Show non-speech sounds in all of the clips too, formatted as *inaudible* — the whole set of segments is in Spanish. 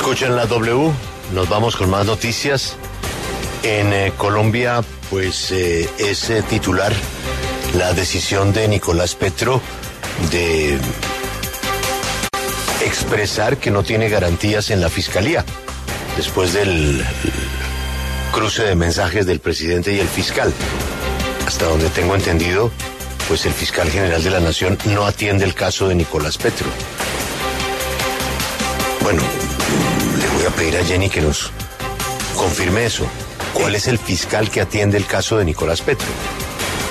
Escuchen la W, nos vamos con más noticias. En eh, Colombia, pues eh, es eh, titular la decisión de Nicolás Petro de expresar que no tiene garantías en la fiscalía después del cruce de mensajes del presidente y el fiscal. Hasta donde tengo entendido, pues el fiscal general de la Nación no atiende el caso de Nicolás Petro. Bueno, a pedir a Jenny que nos confirme eso. ¿Cuál es el fiscal que atiende el caso de Nicolás Petro?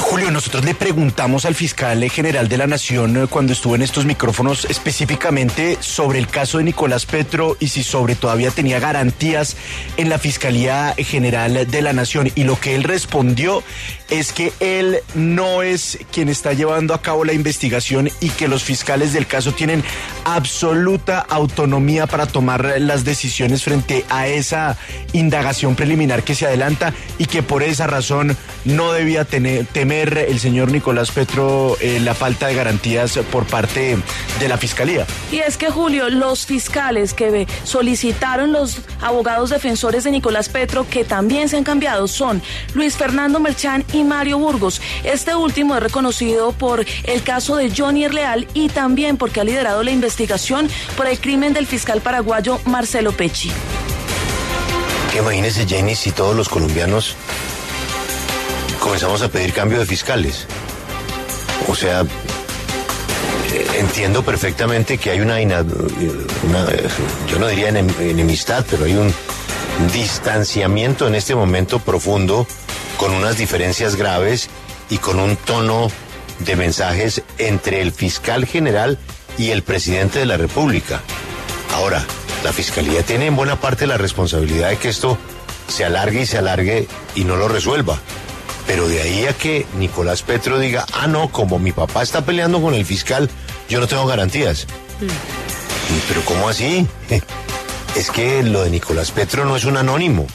Julio, nosotros le preguntamos al fiscal general de la Nación eh, cuando estuvo en estos micrófonos específicamente sobre el caso de Nicolás Petro y si sobre todavía tenía garantías en la Fiscalía General de la Nación. Y lo que él respondió es que él no es quien está llevando a cabo la investigación y que los fiscales del caso tienen absoluta autonomía para tomar las decisiones frente a esa indagación preliminar que se adelanta y que por esa razón no debía tener, temer el señor Nicolás Petro eh, la falta de garantías por parte de la Fiscalía. Y es que, Julio, los fiscales que solicitaron los abogados defensores de Nicolás Petro, que también se han cambiado, son Luis Fernando Merchán y Mario Burgos. Este último es reconocido por el caso de Johnny Leal y también porque ha liderado la investigación por el crimen del fiscal paraguayo Marcelo Pecci. Que imagínese, Jenny, si todos los colombianos comenzamos a pedir cambio de fiscales. O sea, eh, entiendo perfectamente que hay una, yo no diría enemistad, pero hay un distanciamiento en este momento profundo, con unas diferencias graves y con un tono de mensajes entre el fiscal general y el presidente de la República. Ahora, la fiscalía tiene en buena parte la responsabilidad de que esto se alargue y se alargue y no lo resuelva. Pero de ahí a que Nicolás Petro diga, ah, no, como mi papá está peleando con el fiscal, yo no tengo garantías. Mm. Pero ¿cómo así? *laughs* Es que lo de Nicolás Petro no es un anónimo.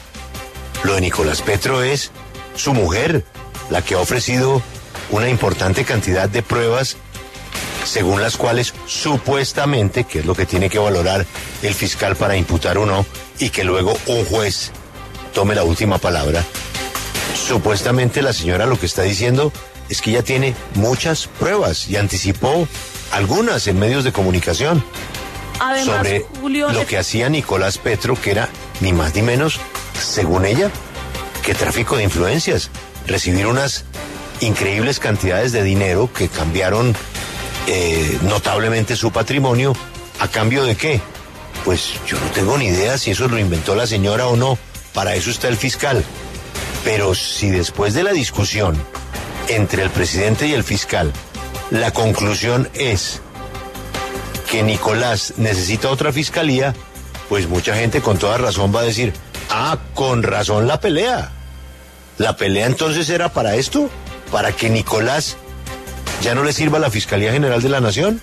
Lo de Nicolás Petro es su mujer, la que ha ofrecido una importante cantidad de pruebas según las cuales supuestamente, que es lo que tiene que valorar el fiscal para imputar o no, y que luego un juez tome la última palabra, Supuestamente la señora lo que está diciendo es que ella tiene muchas pruebas y anticipó algunas en medios de comunicación sobre lo que hacía Nicolás Petro, que era ni más ni menos, según ella, que tráfico de influencias, recibir unas increíbles cantidades de dinero que cambiaron eh, notablemente su patrimonio, ¿a cambio de qué? Pues yo no tengo ni idea si eso lo inventó la señora o no, para eso está el fiscal. Pero si después de la discusión entre el presidente y el fiscal, la conclusión es que Nicolás necesita otra fiscalía, pues mucha gente con toda razón va a decir, ah, con razón la pelea. ¿La pelea entonces era para esto? ¿Para que Nicolás ya no le sirva a la Fiscalía General de la Nación?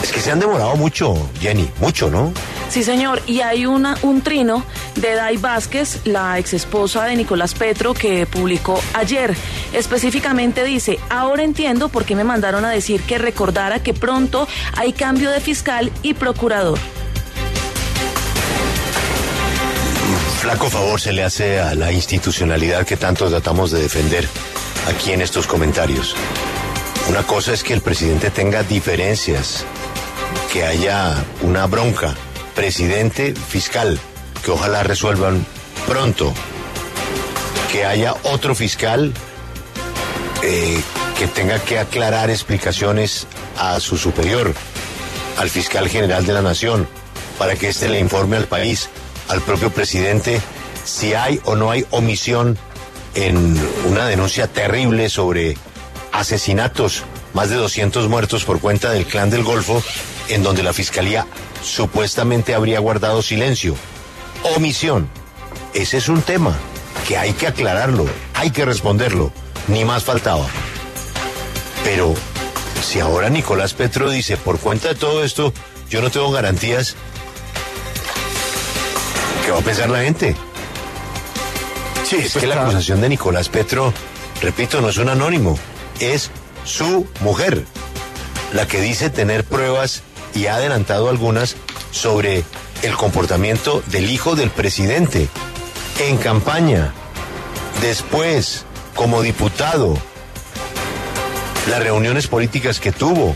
Es que se han demorado mucho, Jenny, mucho, ¿no? Sí, señor, y hay una, un trino de Dai Vázquez, la exesposa de Nicolás Petro, que publicó ayer. Específicamente dice, ahora entiendo por qué me mandaron a decir que recordara que pronto hay cambio de fiscal y procurador. Flaco favor se le hace a la institucionalidad que tanto tratamos de defender aquí en estos comentarios. Una cosa es que el presidente tenga diferencias, que haya una bronca presidente fiscal, que ojalá resuelvan pronto, que haya otro fiscal eh, que tenga que aclarar explicaciones a su superior, al fiscal general de la nación, para que éste le informe al país, al propio presidente, si hay o no hay omisión en una denuncia terrible sobre asesinatos, más de 200 muertos por cuenta del clan del Golfo, en donde la fiscalía supuestamente habría guardado silencio. Omisión. Ese es un tema que hay que aclararlo, hay que responderlo, ni más faltaba. Pero si ahora Nicolás Petro dice, por cuenta de todo esto, yo no tengo garantías, ¿qué va a pensar la gente? Sí, es que la acusación de Nicolás Petro, repito, no es un anónimo, es su mujer, la que dice tener pruebas y ha adelantado algunas sobre el comportamiento del hijo del presidente en campaña, después como diputado, las reuniones políticas que tuvo,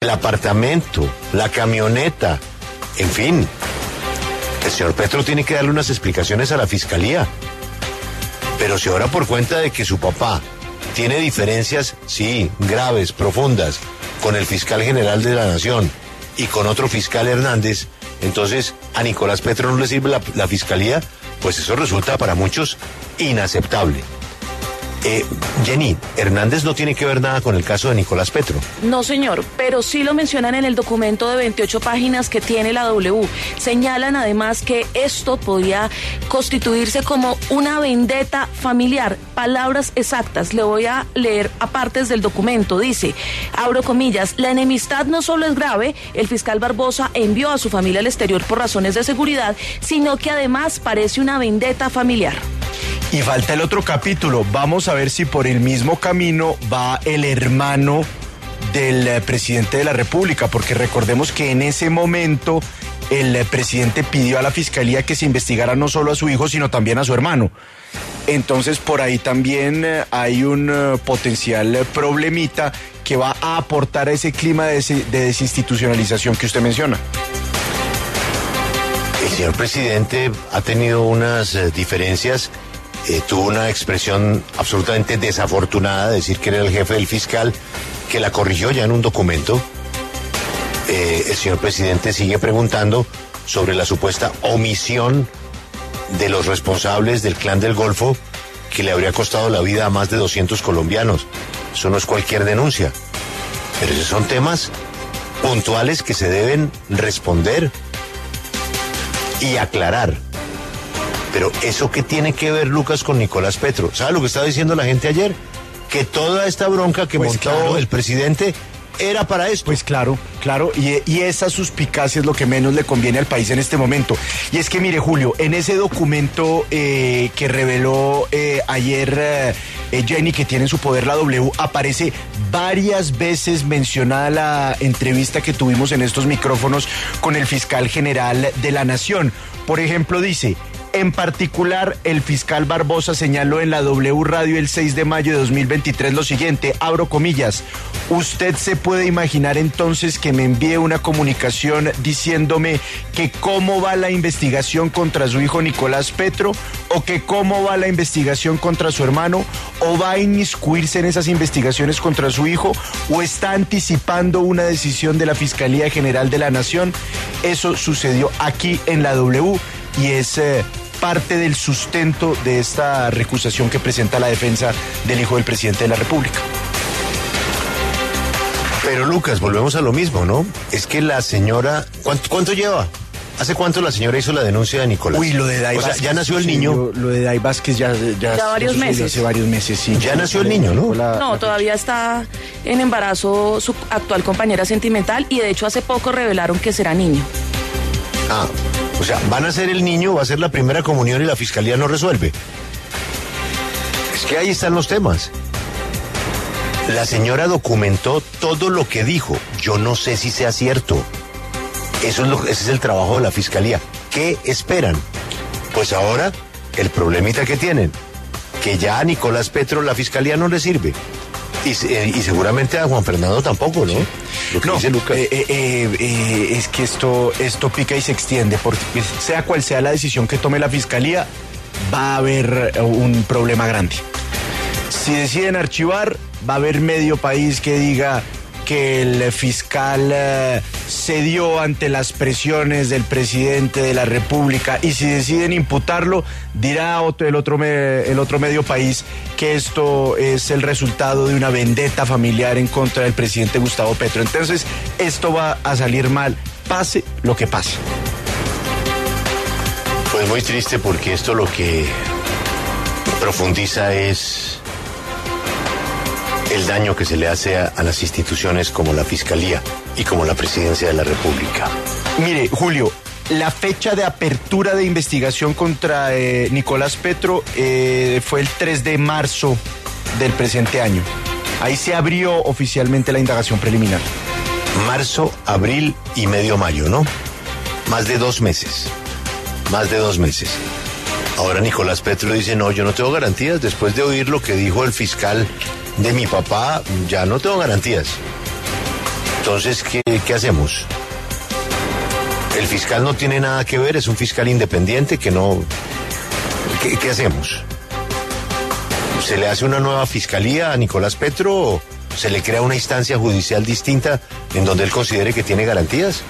el apartamento, la camioneta, en fin. El señor Petro tiene que darle unas explicaciones a la fiscalía. Pero si ahora por cuenta de que su papá tiene diferencias, sí, graves, profundas, con el fiscal general de la Nación y con otro fiscal Hernández, entonces a Nicolás Petro no le sirve la, la fiscalía, pues eso resulta para muchos inaceptable. Eh, Jenny, Hernández no tiene que ver nada con el caso de Nicolás Petro. No, señor, pero sí lo mencionan en el documento de 28 páginas que tiene la W. Señalan además que esto podría constituirse como una vendetta familiar. Palabras exactas, le voy a leer apartes del documento. Dice, abro comillas, la enemistad no solo es grave, el fiscal Barbosa envió a su familia al exterior por razones de seguridad, sino que además parece una vendetta familiar. Y falta el otro capítulo. Vamos a ver si por el mismo camino va el hermano del eh, presidente de la República, porque recordemos que en ese momento el eh, presidente pidió a la fiscalía que se investigara no solo a su hijo, sino también a su hermano. Entonces por ahí también eh, hay un potencial problemita que va a aportar a ese clima de, desinstitucionalización que usted menciona. El señor presidente ha tenido unas diferencias eh, tuvo una expresión absolutamente desafortunada, decir que era el jefe del fiscal, que la corrigió ya en un documento. Eh, el señor presidente sigue preguntando sobre la supuesta omisión de los responsables del clan del Golfo que le habría costado la vida a más de 200 colombianos. Eso no es cualquier denuncia. Pero esos son temas puntuales que se deben responder y aclarar. Pero ¿eso qué tiene que ver Lucas con Nicolás Petro? ¿Sabe lo que estaba diciendo la gente ayer? Que toda esta bronca que pues montó el presidente era para esto. Pues claro, claro, y, y, esa suspicacia es lo que menos le conviene al país en este momento. Y es que mire, Julio, en ese documento eh, que reveló eh, ayer eh, Jenny, que tiene en su poder la W, aparece varias veces mencionada la entrevista que tuvimos en estos micrófonos con el fiscal general de la Nación. Por ejemplo, dice, en particular, el fiscal Barbosa señaló en la W Radio el 6 de mayo de 2023 lo siguiente, abro comillas, usted se puede imaginar entonces que me envíe una comunicación diciéndome que cómo va la investigación contra su hijo Nicolás Petro o que cómo va la investigación contra su hermano o va a inmiscuirse en esas investigaciones contra su hijo o está anticipando una decisión de la Fiscalía General de la Nación. Eso sucedió aquí en la W y es eh, parte del sustento de esta recusación que presenta la defensa del hijo del presidente de la República. Pero Lucas, volvemos a lo mismo, ¿no? Es que la señora, ¿cuánto, lleva? ¿Hace cuánto la señora hizo la denuncia de Nicolás? Uy, lo de Dai o sea, ya nació el niño. lo de Dai Vázquez ya, ya, ya varios meses. Hace varios meses, sí. Ya nació el niño, ¿no? no, todavía está en embarazo su actual compañera sentimental y de hecho hace poco revelaron que será niño. Ah, o sea, van a ser el niño, va a ser la primera comunión y la fiscalía no resuelve. Es que ahí están los temas. La señora documentó todo lo que dijo. Yo no sé si sea cierto. Eso es lo, ese es el trabajo de la fiscalía. ¿Qué esperan? Pues ahora, el problemita que tienen, que ya a Nicolás Petro la fiscalía no le sirve. Y, seguramente a Juan Fernando tampoco, ¿no? Lo que dice Lucas. Eh, eh, eh, es que esto, esto pica y se extiende, porque sea cual sea la decisión que tome la fiscalía, va a haber un problema grande. Si deciden archivar, va a haber medio país que diga que el fiscal eh, cedió ante las presiones del presidente de la República y si deciden imputarlo, dirá otro, el, otro el otro medio país que esto es el resultado de una vendetta familiar en contra del presidente Gustavo Petro. Entonces, esto va a salir mal, pase lo que pase. Pues muy triste porque esto lo que profundiza es el daño que se le hace a, las instituciones como la Fiscalía y como la Presidencia de la República. Mire, Julio, la fecha de apertura de investigación contra eh, Nicolás Petro eh, fue el 3 de marzo del presente año. Ahí se abrió oficialmente la indagación preliminar. marzo, abril y medio mayo, ¿no? Más de dos meses. Más de dos meses. Ahora Nicolás Petro dice, no, yo no tengo garantías. Después de oír lo que dijo el fiscal de mi papá, ya no tengo garantías. Entonces, ¿qué, qué hacemos? El fiscal no tiene nada que ver, es un fiscal independiente que no... ¿Qué, hacemos? ¿Se le hace una nueva fiscalía a Nicolás Petro o se le crea una instancia judicial distinta en donde él considere que tiene garantías?